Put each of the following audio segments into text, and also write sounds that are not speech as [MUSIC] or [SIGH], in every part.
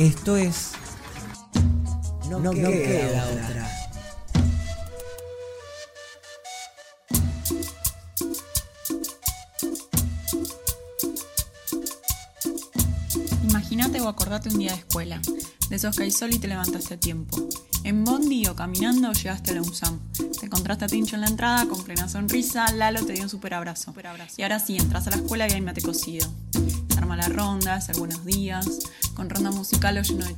Esto es. No, queda, otra. Imagínate o acordate un día de escuela, de esos que hay sol y te levantaste a tiempo. En Bondi o caminando llegaste a la UNSAM. Te encontraste a Tincho en la entrada con plena sonrisa, Lalo te dio un super abrazo. Y ahora sí, entras a la escuela y hay mate cocido. Se arma la ronda, hacer buenos días, con ronda musical o lleno de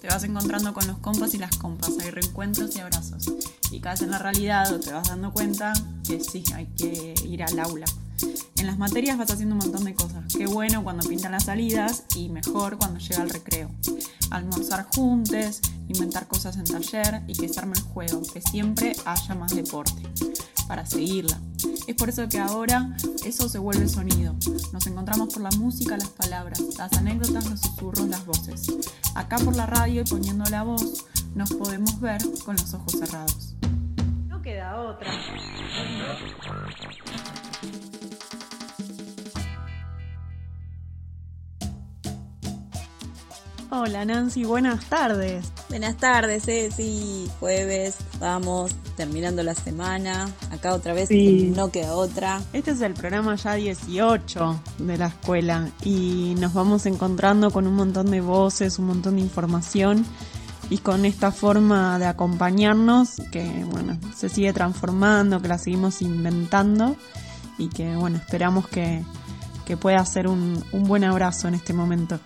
Te vas encontrando con los compas y las compas, hay reencuentros y abrazos. Y caes en la realidad o te vas dando cuenta que sí, hay que ir al aula. En las materias vas haciendo un montón de cosas. Qué bueno cuando pintan las salidas y mejor cuando llega el recreo. Almorzar juntos, inventar cosas en taller y que se arme el juego, que siempre haya más deporte para seguirla. Es por eso que ahora eso se vuelve sonido. Nos encontramos por la música, las palabras, las anécdotas, los susurros, las voces. Acá por la radio y poniendo la voz, nos podemos ver con los ojos cerrados. No queda otra. Hola Nancy, buenas tardes. Buenas tardes, eh, sí, jueves, vamos, terminando la semana, acá otra vez no queda otra. Este es el programa ya 18 de la escuela y nos vamos encontrando con un montón de voces, un montón de información y con esta forma de acompañarnos que bueno, se sigue transformando, que la seguimos inventando y que bueno, esperamos que, que pueda ser un, un buen abrazo en este momento.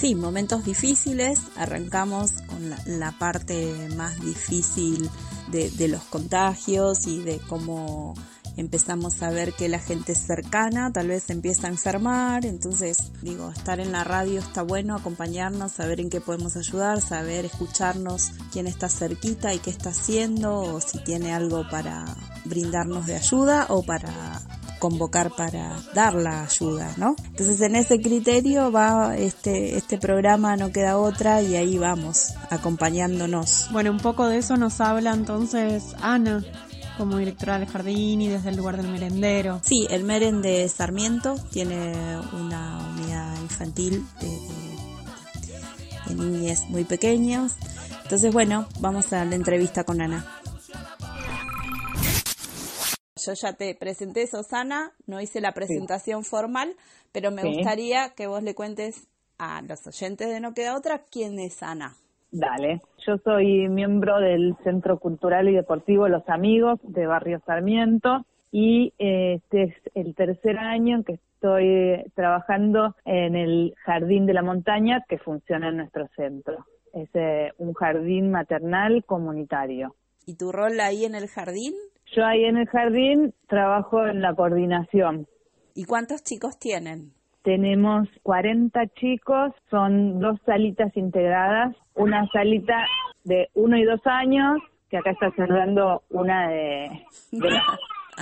Sí, momentos difíciles. Arrancamos con la, parte más difícil de, los contagios y de cómo empezamos a ver que la gente cercana tal vez empieza a enfermar, entonces digo, estar en la radio está bueno, acompañarnos, saber en qué podemos ayudar, saber escucharnos quién está cerquita y qué está haciendo, o si tiene algo para brindarnos de ayuda o para convocar para dar la ayuda, ¿no? Entonces en ese criterio va este, este programa No Queda Otra y ahí vamos, acompañándonos. Bueno, un poco de eso nos habla entonces Ana como directora del jardín y desde el lugar del merendero. Sí, el Meren de Sarmiento tiene una unidad infantil de, de niñas muy pequeños. Entonces, bueno, vamos a la entrevista con Ana. Yo ya te presenté, Susana, no hice la presentación formal, pero me gustaría que vos le cuentes a los oyentes de No Queda Otra quién es Ana. Dale, yo soy miembro del Centro Cultural y Deportivo Los Amigos de Barrio Sarmiento y eh, este es el tercer año en que estoy trabajando en el Jardín de la Montaña que funciona en nuestro centro. Es eh, un jardín maternal comunitario. ¿Y tu rol ahí en el jardín? Yo ahí en el jardín trabajo en la coordinación. ¿Y cuántos chicos tienen? Tenemos 40 chicos, son dos salitas integradas, una salita de uno y dos años, que acá está cerrando una de, las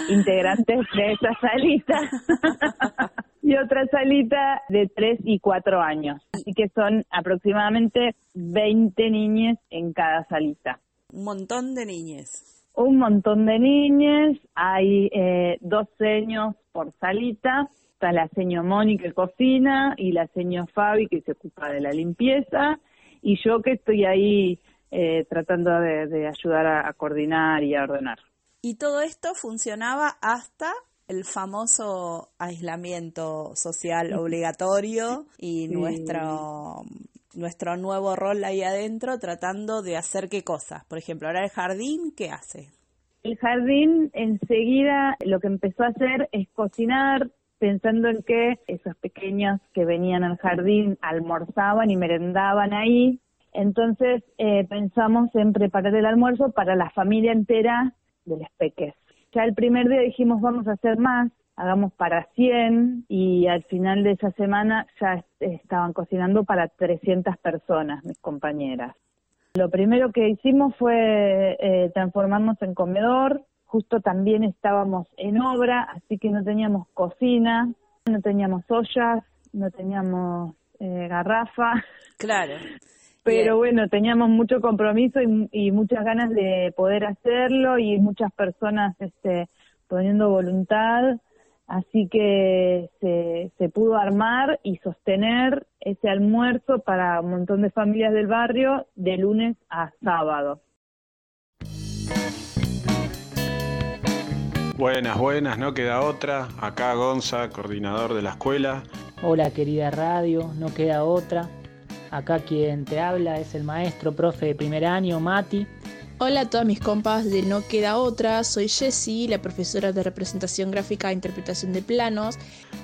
[LAUGHS] integrantes de esa salita, [LAUGHS] y otra salita de tres y cuatro años. Así que son aproximadamente 20 niñas en cada salita. Un montón de niñas un montón de niñas, hay eh, dos seños por salita, está la seño Moni que cocina y la seño Fabi que se ocupa de la limpieza y yo que estoy ahí eh, tratando de, ayudar a, coordinar y a ordenar. Y todo esto funcionaba hasta el famoso aislamiento social obligatorio y nuestro nuestro nuevo rol ahí adentro tratando de hacer qué cosas. Por ejemplo, ahora el jardín, ¿qué hace? El jardín enseguida lo que empezó a hacer es cocinar, pensando en que esos pequeños que venían al jardín almorzaban y merendaban ahí. Entonces eh, pensamos en preparar el almuerzo para la familia entera de los peques. Ya el primer día dijimos vamos a hacer más, hagamos para 100 y al final de esa semana ya estaban cocinando para 300 personas, mis compañeras. Lo primero que hicimos fue eh, transformarnos en comedor, justo también estábamos en obra, así que no teníamos cocina, no teníamos ollas, no teníamos eh, garrafa. Claro. [LAUGHS] Pero bueno, teníamos mucho compromiso y, y, muchas ganas de poder hacerlo y muchas personas este, poniendo voluntad. Así que se, se pudo armar y sostener ese almuerzo para un montón de familias del barrio de lunes a sábado. Buenas, buenas, no queda otra. Acá Gonza, coordinador de la escuela. Hola querida radio, no queda otra. Acá quien te habla es el maestro profe de primer año, Mati. Hola a todas mis compas de No Queda Otra, soy Jessie, la profesora de representación gráfica e interpretación de planos.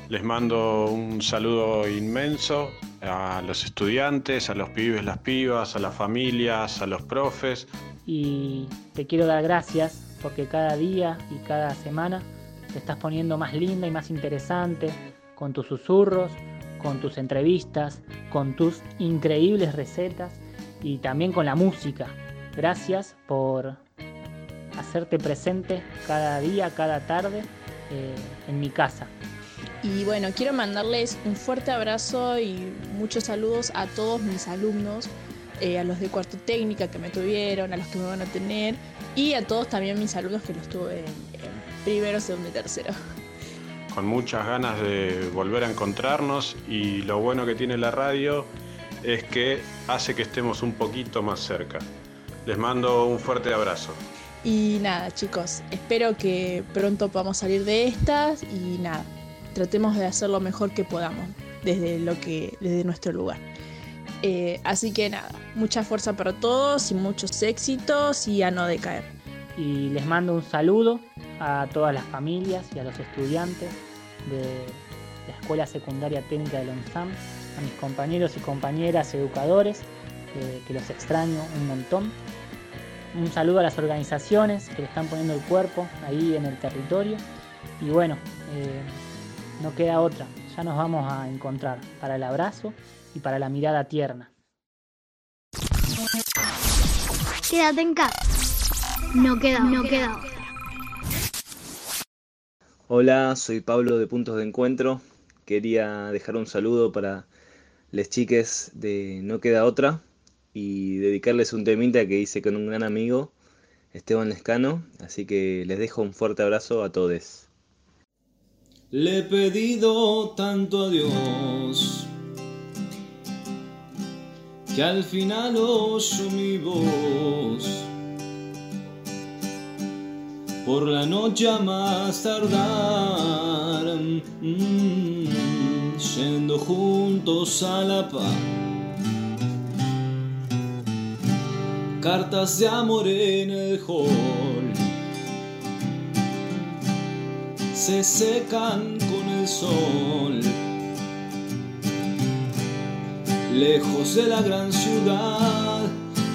Les mando un saludo inmenso a los estudiantes, a los pibes, las pibas, a las familias, a los profes. Y te quiero dar gracias porque cada día y cada semana te estás poniendo más linda y más interesante con tus susurros, con tus entrevistas, con tus increíbles recetas y también con la música. Gracias por hacerte presente cada día, cada tarde eh, en mi casa. Y bueno, quiero mandarles un fuerte abrazo y muchos saludos a todos mis alumnos, eh, a los de cuarto técnica que me tuvieron, a los que me van a tener y a todos también mis alumnos que los tuve en, en primero, segundo y tercero. Con muchas ganas de volver a encontrarnos y lo bueno que tiene la radio es que hace que estemos un poquito más cerca. Les mando un fuerte abrazo. Y nada, chicos, espero que pronto podamos salir de estas y nada, tratemos de hacer lo mejor que podamos desde lo que desde nuestro lugar. Eh, así que nada, mucha fuerza para todos y muchos éxitos y a no decaer. Y les mando un saludo a todas las familias y a los estudiantes de la Escuela Secundaria Técnica de Lonsam, a mis compañeros y compañeras educadores, que los extraño un montón un saludo a las organizaciones que le están poniendo el cuerpo ahí en el territorio. Y bueno, eh, no queda otra, ya nos vamos a encontrar para el abrazo y para la mirada tierna. Quédate en casa. No queda, no queda otra. Hola, soy Pablo de Puntos de Encuentro. Quería dejar un saludo para les chiques de No Queda Otra, y dedicarles un temita que hice con un gran amigo, Esteban Lescano, así que les dejo un fuerte abrazo a todos. Le he pedido tanto a Dios que al final oyo mi voz. Por la noche más tardar, mm, yendo juntos a la paz. Cartas de amor en el hall se secan con el sol. Lejos de la gran ciudad,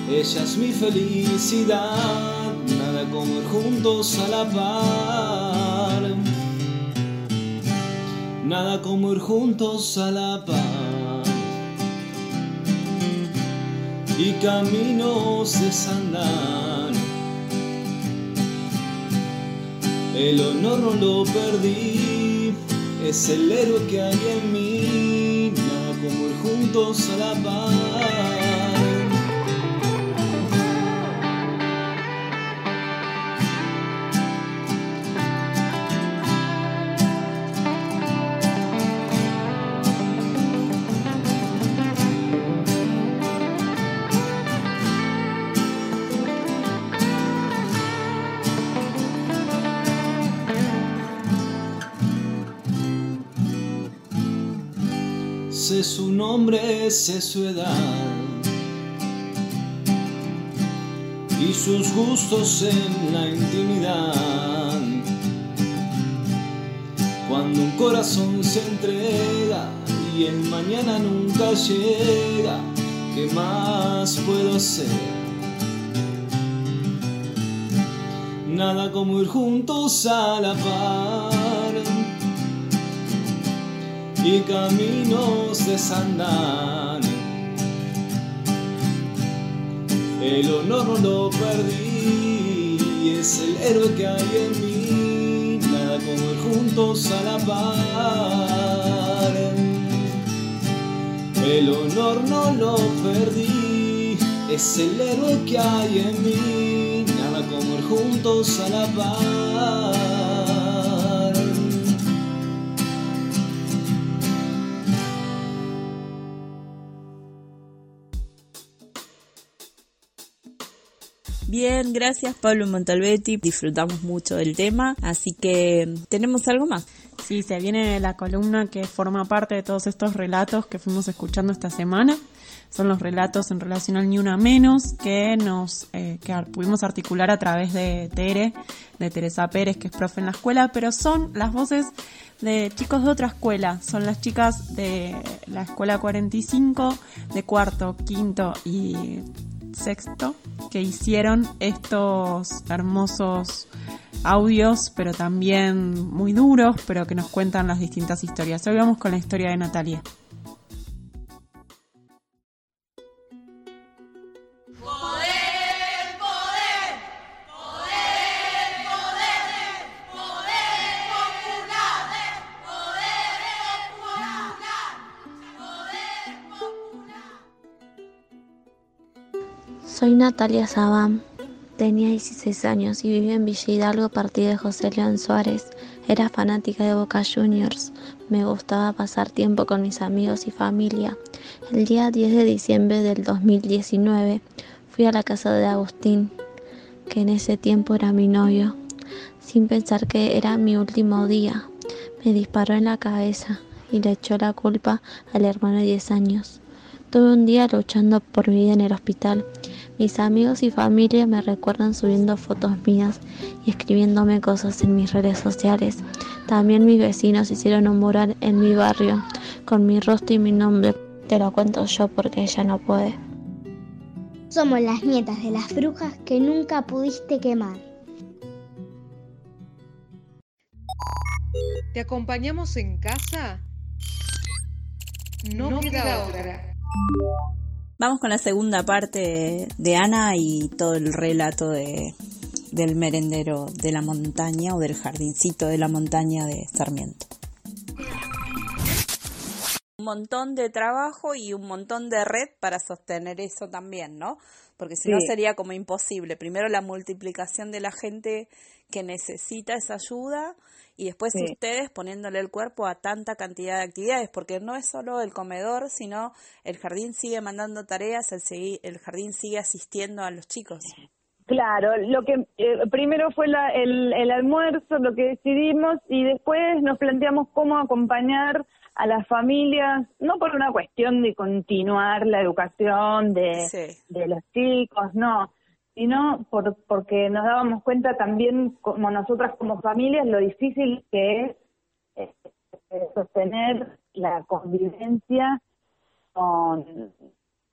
ella es mi felicidad, nada como ir juntos a la par. Nada como ir juntos a la par. Y caminos desandar. El honor no lo perdí, es el héroe que hay en mí, como ir juntos a la paz. Sé su edad y sus gustos en la intimidad. Cuando un corazón se entrega y el mañana nunca llega, ¿qué más puedo hacer? Nada como ir juntos a la par y caminos desandar. El honor no lo perdí, es el héroe que hay en mí, nada como ir juntos a la par. El honor no lo perdí, es el héroe que hay en mí, nada como ir juntos a la par. Bien, gracias Pablo Montalbetti. Disfrutamos mucho del tema, así que tenemos algo más. Sí, se viene la columna que forma parte de todos estos relatos que fuimos escuchando esta semana. Son los relatos en relación al Ni Una Menos que nos eh, que pudimos articular a través de Tere, de Teresa Pérez, que es profe en la escuela, pero son las voces de chicos de otra escuela. Son las chicas de la escuela 45, de cuarto, quinto y sexto que hicieron estos hermosos audios, pero también muy duros, pero que nos cuentan las distintas historias. Hoy vamos con la historia de Natalia. Soy Natalia Sabán. Tenía 16 años y vivía en Villa Hidalgo a partir de José León Suárez. Era fanática de Boca Juniors. Me gustaba pasar tiempo con mis amigos y familia. El día 10 de diciembre del 2019 fui a la casa de Agustín, que en ese tiempo era mi novio. Sin pensar que era mi último día, me disparó en la cabeza y le echó la culpa al hermano de 10 años. Tuve un día luchando por vida en el hospital mis amigos y familia me recuerdan subiendo fotos mías y escribiéndome cosas en mis redes sociales. También mis vecinos hicieron un mural en mi barrio con mi rostro y mi nombre. Te lo cuento yo porque ella no puede. Somos las nietas de las brujas que nunca pudiste quemar. ¿Te acompañamos en casa? No, queda otra. Vamos con la segunda parte de Ana y todo el relato de, del merendero de la montaña o del jardincito de la montaña de Sarmiento. Un montón de trabajo y un montón de red para sostener eso también, ¿no? Porque si no sería como imposible. Primero la multiplicación de la gente que necesita esa ayuda y después ustedes poniéndole el cuerpo a tanta cantidad de actividades, porque no es solo el comedor, sino el jardín sigue mandando tareas, el, el jardín sigue asistiendo a los chicos. Claro, lo que eh, primero fue el, el almuerzo, lo que decidimos, y después nos planteamos cómo acompañar a las familias, no por una cuestión de continuar la educación de, de los chicos, no, sino por, porque nos dábamos cuenta también, como nosotras como familias, lo difícil que es eh, sostener la convivencia con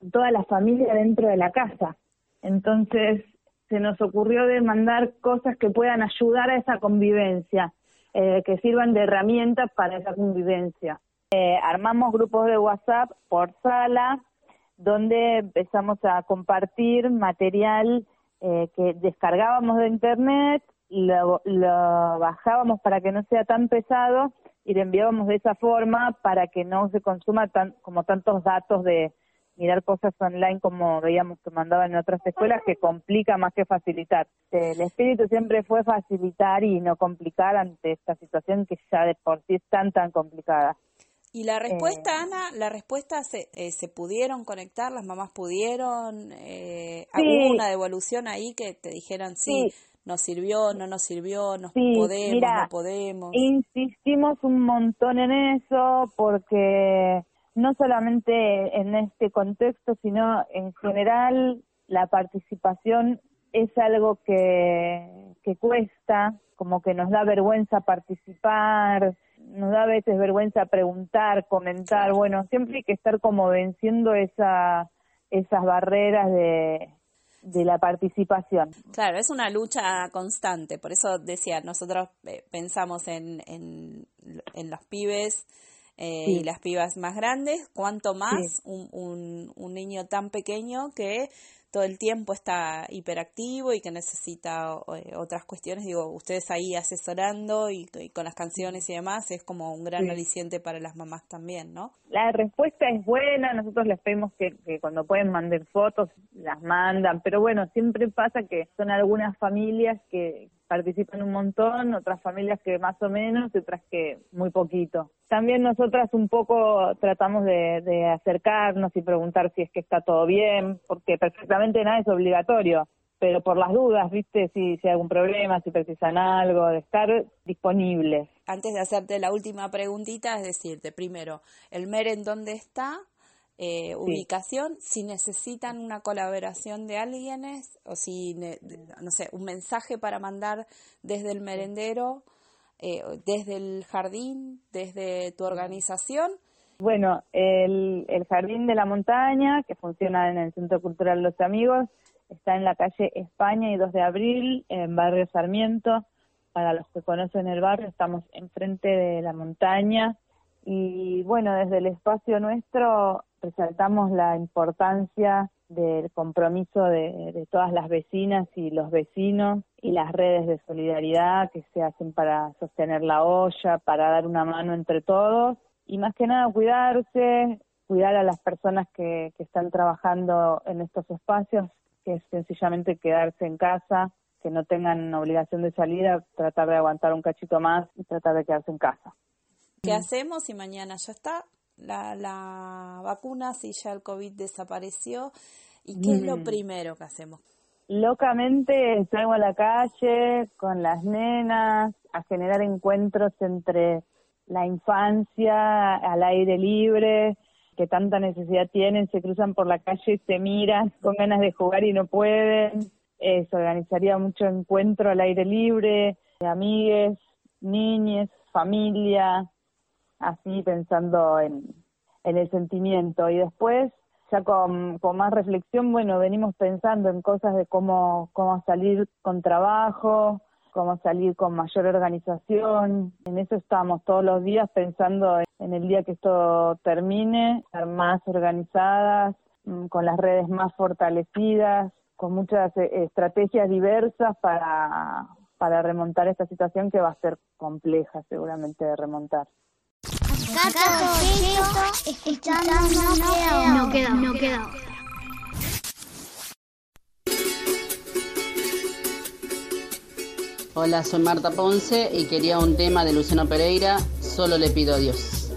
toda la familia dentro de la casa. Entonces se nos ocurrió demandar cosas que puedan ayudar a esa convivencia, eh, que sirvan de herramientas para esa convivencia. Eh, armamos grupos de WhatsApp por sala, donde empezamos a compartir material eh, que descargábamos de internet, lo, bajábamos para que no sea tan pesado y lo enviábamos de esa forma para que no se consuma tan, como tantos datos de mirar cosas online como veíamos que mandaban en otras escuelas que complica más que facilitar. El espíritu siempre fue facilitar y no complicar ante esta situación que ya de por sí es tan tan complicada. Y la respuesta, eh, Ana, la respuesta se, eh, se pudieron conectar, las mamás pudieron, eh, hubo una devolución ahí que te dijeran sí, nos sirvió, no nos sirvió, nos podemos, no podemos. Insistimos un montón en eso porque no solamente en este contexto, sino en general la participación es algo que, que cuesta, como que nos da vergüenza participar, nos da a veces vergüenza preguntar, comentar, bueno, siempre hay que estar como venciendo esa, esas barreras de, de la participación. Claro, es una lucha constante, por eso decía, nosotros eh, pensamos en, en, en los pibes eh, y las pibas más grandes, cuanto más un, un, un, niño tan pequeño que todo el tiempo está hiperactivo y que necesita eh, otras cuestiones, digo, ustedes ahí asesorando y, con las canciones y demás, es como un gran aliciente para las mamás también, ¿no? La respuesta es buena, nosotros les pedimos que, que cuando pueden mandar fotos, las mandan, pero bueno, siempre pasa que son algunas familias que, participan un montón, otras familias que más o menos y otras que muy poquito. También nosotras un poco tratamos de, acercarnos y preguntar si es que está todo bien, porque perfectamente nada es obligatorio, pero por las dudas, viste, si, si hay algún problema, si precisan algo, de estar disponibles. Antes de hacerte la última preguntita, es decirte, primero, el MER en dónde está, eh, ubicación, si necesitan una colaboración de alguien o si, no sé, un mensaje para mandar desde el merendero, eh, desde el jardín, desde tu organización. Bueno, el, Jardín de la Montaña, que funciona en el Centro Cultural Los Amigos, está en la calle España y 2 de abril, en Barrio Sarmiento. Para los que conocen el barrio, estamos enfrente de la montaña. Y bueno, desde el espacio nuestro resaltamos la importancia del compromiso de, todas las vecinas y los vecinos y las redes de solidaridad que se hacen para sostener la olla, para dar una mano entre todos y más que nada cuidarse, cuidar a las personas que, que están trabajando en estos espacios, que es sencillamente quedarse en casa, que no tengan obligación de salida, tratar de aguantar un cachito más y tratar de quedarse en casa. ¿Qué hacemos si mañana ya está? la, la vacuna si ya el COVID desapareció? ¿Y qué es lo mm. primero que hacemos? Locamente salgo a la calle con las nenas a generar encuentros entre la infancia al aire libre, que tanta necesidad tienen, se cruzan por la calle y se miran con ganas de jugar y no pueden. se organizaría mucho encuentro al aire libre, de amigues, niñes, familia, así pensando en, el sentimiento. Y después, ya con, más reflexión, bueno, venimos pensando en cosas de cómo, cómo salir con trabajo, cómo salir con mayor organización. En eso estamos todos los días pensando en el día que esto termine, estar más organizadas, mm, con las redes más fortalecidas, con muchas eh, estrategias diversas para, para remontar esta situación que va a ser compleja seguramente de remontar. no queda, no queda. Hola, soy Marta Ponce y quería un tema de Luciano Pereira, solo le pido a Dios.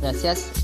Gracias.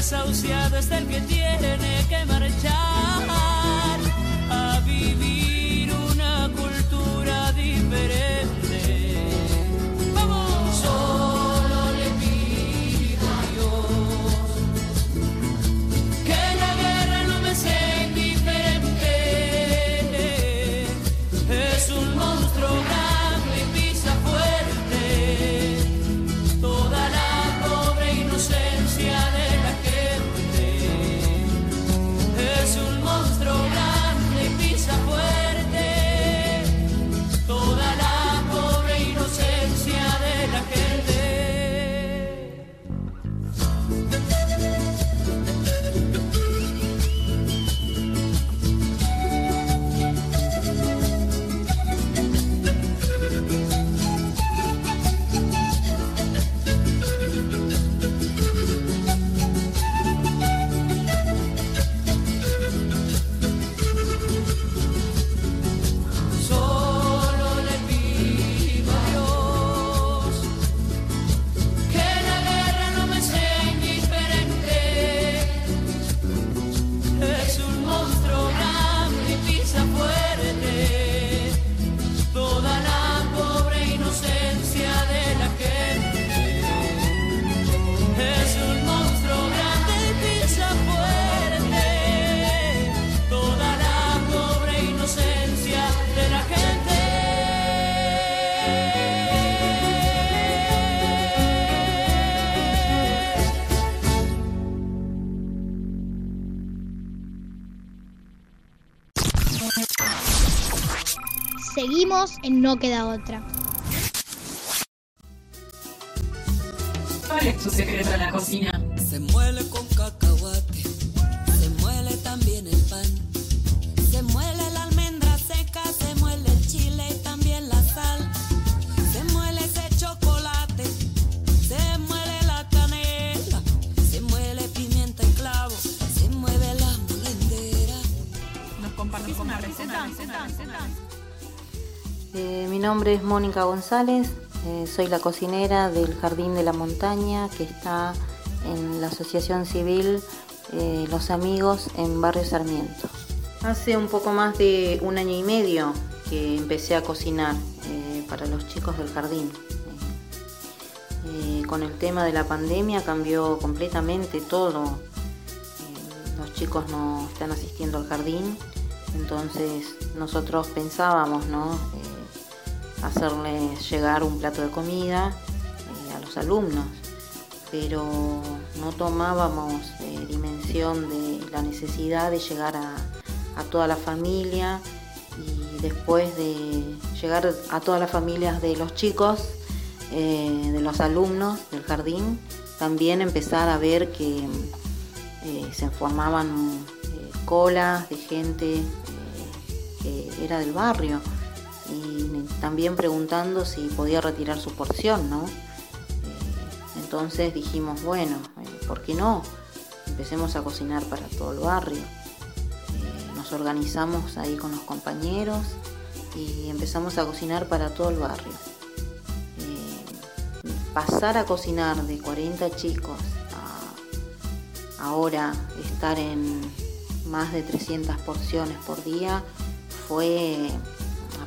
desahuciado es el que tiene que marchar a vivir Seguimos en No Queda Otra. ¿Cuál es tu secreto en la cocina? Se muele con cacahuate, nombre es Mónica González, eh, soy la cocinera del Jardín de la Montaña que está en la Asociación Civil eh, Los Amigos en Barrio Sarmiento. Hace un poco más de un año y medio que empecé a cocinar eh, para los chicos del jardín. Con el tema de la pandemia cambió completamente todo. Los chicos no están asistiendo al jardín, entonces nosotros pensábamos, ¿no? Hacerles llegar un plato de comida eh, a los alumnos, pero no tomábamos eh, dimensión de la necesidad de llegar a, toda la familia y después de llegar a todas las familias de los chicos, eh, de los alumnos del jardín, también empezar a ver que se formaban colas de gente que era del barrio y también preguntando si podía retirar su porción, ¿no? Eh, entonces dijimos, bueno, eh, ¿por qué no? Empecemos a cocinar para todo el barrio. Eh, nos organizamos ahí con los compañeros y empezamos a cocinar para todo el barrio. Pasar a cocinar de 40 chicos a ahora estar en más de 300 porciones por día fue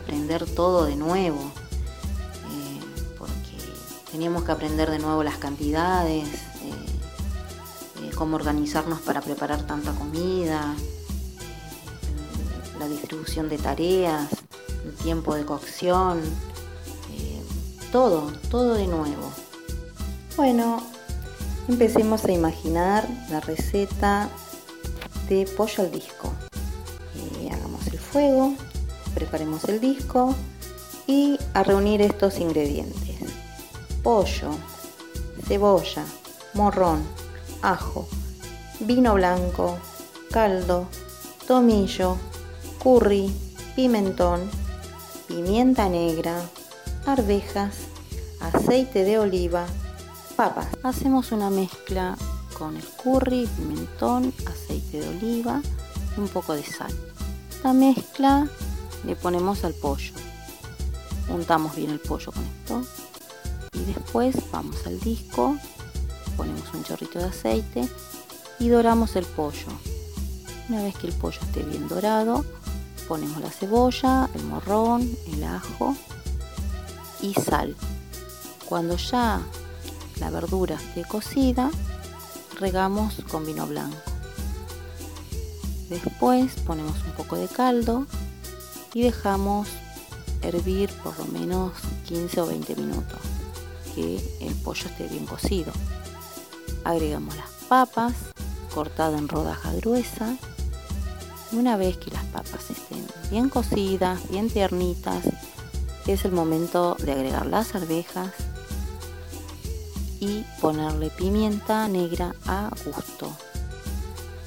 aprender todo de nuevo, eh, porque teníamos que aprender de nuevo las cantidades, eh, eh, cómo organizarnos para preparar tanta comida, eh, la distribución de tareas, el tiempo de cocción, todo, todo de nuevo. Bueno, empecemos a imaginar la receta de pollo al disco. Hagamos el fuego, preparemos el disco y a reunir estos ingredientes. Pollo, cebolla, morrón, ajo, vino blanco, caldo, tomillo, curry, pimentón, pimienta negra, arvejas, aceite de oliva, papas. Hacemos una mezcla con el curry, pimentón, aceite de oliva un poco de sal. La mezcla le ponemos al pollo. Untamos bien el pollo con esto. Y después vamos al disco, ponemos un chorrito de aceite y doramos el pollo. Una vez que el pollo esté bien dorado, ponemos la cebolla, el morrón, el ajo y sal. Cuando ya la verdura esté cocida, regamos con vino blanco. Después ponemos un poco de caldo y dejamos hervir por lo menos 15 o 20 minutos, que el pollo esté bien cocido. Agregamos las papas cortadas en rodajas gruesas. Una vez que las papas estén bien cocidas, bien tiernitas, es el momento de agregar las arvejas y ponerle pimienta negra a gusto.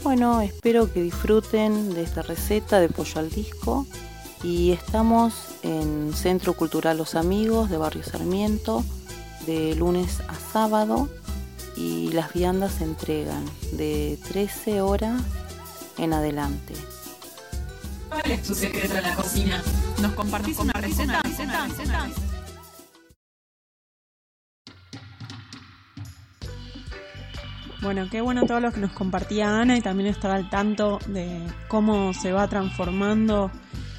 Bueno, espero que disfruten de esta receta de pollo al disco y estamos en Centro Cultural Los Amigos de Barrio Sarmiento de lunes a sábado y las viandas se entregan de 13 horas en adelante. ¿Cuál es tu secreto en la cocina? ¿Nos compartís una receta? receta, receta? Bueno, qué bueno todo lo que nos compartía Ana y también estar al tanto de cómo se va transformando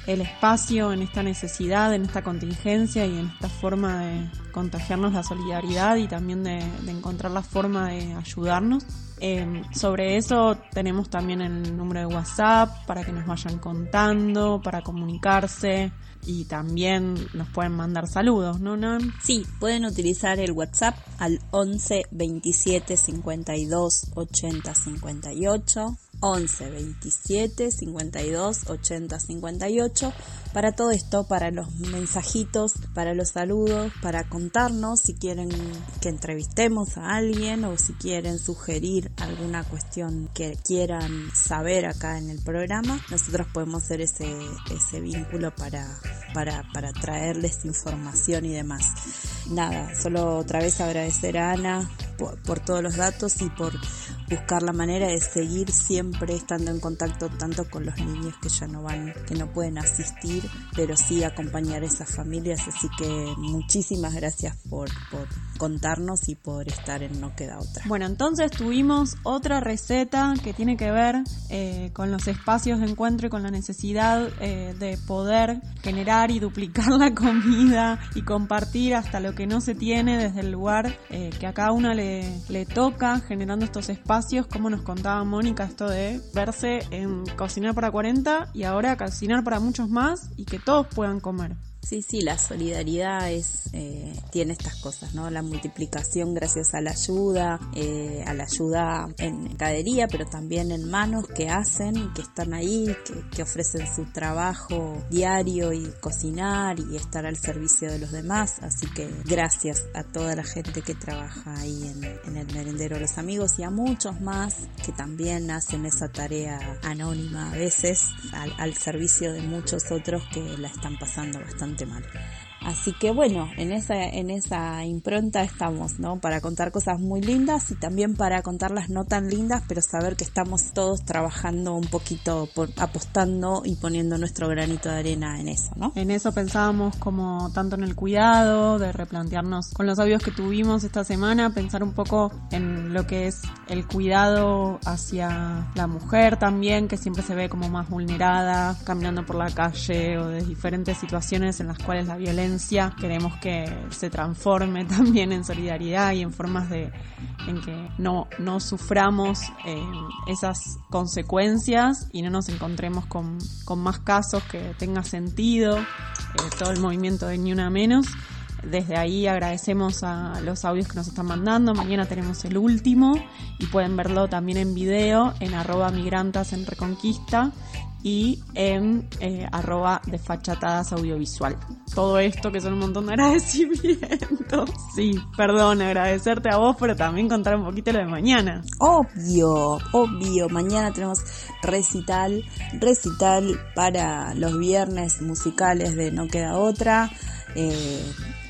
el espacio en esta necesidad, en esta contingencia y en esta forma de contagiarnos la solidaridad y también de, encontrar la forma de ayudarnos. Eh, sobre eso tenemos también el número de WhatsApp para que nos vayan contando, para comunicarse y también nos pueden mandar saludos, ¿no, Nan? Sí, pueden utilizar el WhatsApp al 11 27 52 80 58. 11 27 52 80 58 para todo esto, para los mensajitos, para los saludos, para contarnos si quieren que entrevistemos a alguien o si quieren sugerir alguna cuestión que quieran saber acá en el programa, nosotros podemos hacer ese, ese vínculo para, para, para traerles información y demás. Nada, solo otra vez agradecer a Ana por, por todos los datos y por buscar la manera de seguir siempre estando en contacto tanto con los niños que ya no van, que no pueden asistir, pero sí acompañar a esas familias. Así que muchísimas gracias por, por contarnos y por estar en No Queda Otra. Bueno, entonces tuvimos otra receta que tiene que ver eh, con los espacios de encuentro y con la necesidad eh, de poder generar y duplicar la comida y compartir hasta lo que no se tiene desde el lugar eh, que a cada una le, le toca, generando estos espacios, como nos contaba Mónica, esto de verse en cocinar para 40 y ahora cocinar para muchos más y que todos puedan comer. Sí, sí, la solidaridad es, eh, tiene estas cosas, ¿no? La multiplicación gracias a la ayuda, eh, a la ayuda en cadería, pero también en manos que hacen, que están ahí, que, ofrecen su trabajo diario y cocinar y estar al servicio de los demás. Así que gracias a toda la gente que trabaja ahí en, en el merendero de los amigos y a muchos más que también hacen esa tarea anónima a veces al, al servicio de muchos otros que la están pasando bastante mal. Así que bueno, en esa, en esa impronta estamos, ¿no? Para contar cosas muy lindas y también para contarlas no tan lindas, pero saber que estamos todos trabajando un poquito, por, apostando y poniendo nuestro granito de arena en eso, ¿no? En eso pensábamos como tanto en el cuidado, de replantearnos con los audios que tuvimos esta semana, pensar un poco en lo que es el cuidado hacia la mujer también, que siempre se ve como más vulnerada, caminando por la calle o de diferentes situaciones en las cuales la violencia queremos que se transforme [LAUGHS] también en solidaridad y en formas de en que no, no suframos eh, esas consecuencias y no nos encontremos con, con más casos que tenga sentido, eh, todo el movimiento de Ni Una Menos. Desde ahí agradecemos a los audios que nos están mandando. Mañana tenemos el último y pueden verlo también en video en arroba migrantas en Reconquista y en eh, arroba de fachatadas audiovisual. Todo esto que son un montón de [LAUGHS] agradecimientos. Sí, perdón, agradecerte a vos, pero también contar un poquito lo de mañana. Obvio, obvio. Mañana tenemos recital, recital para los viernes musicales de No Queda Otra. Eh,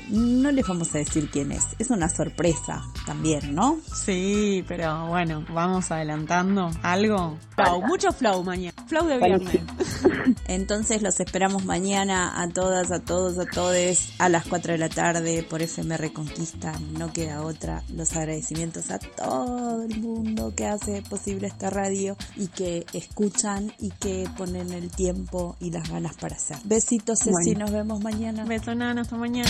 no les vamos a decir quién es. Es una sorpresa también, ¿no? Sí, pero bueno, vamos adelantando algo. Flow, mucho flow mañana. Flow de viernes. [LAUGHS] Entonces los esperamos mañana a todas, a todos, a todes a las 4 de la tarde por FM Reconquista. No queda otra. Los agradecimientos a todo el mundo que hace posible esta radio y que escuchan y que ponen el tiempo y las ganas para hacer. Besitos, Ceci, Bueno. nos vemos mañana. Beso, Nana, hasta mañana.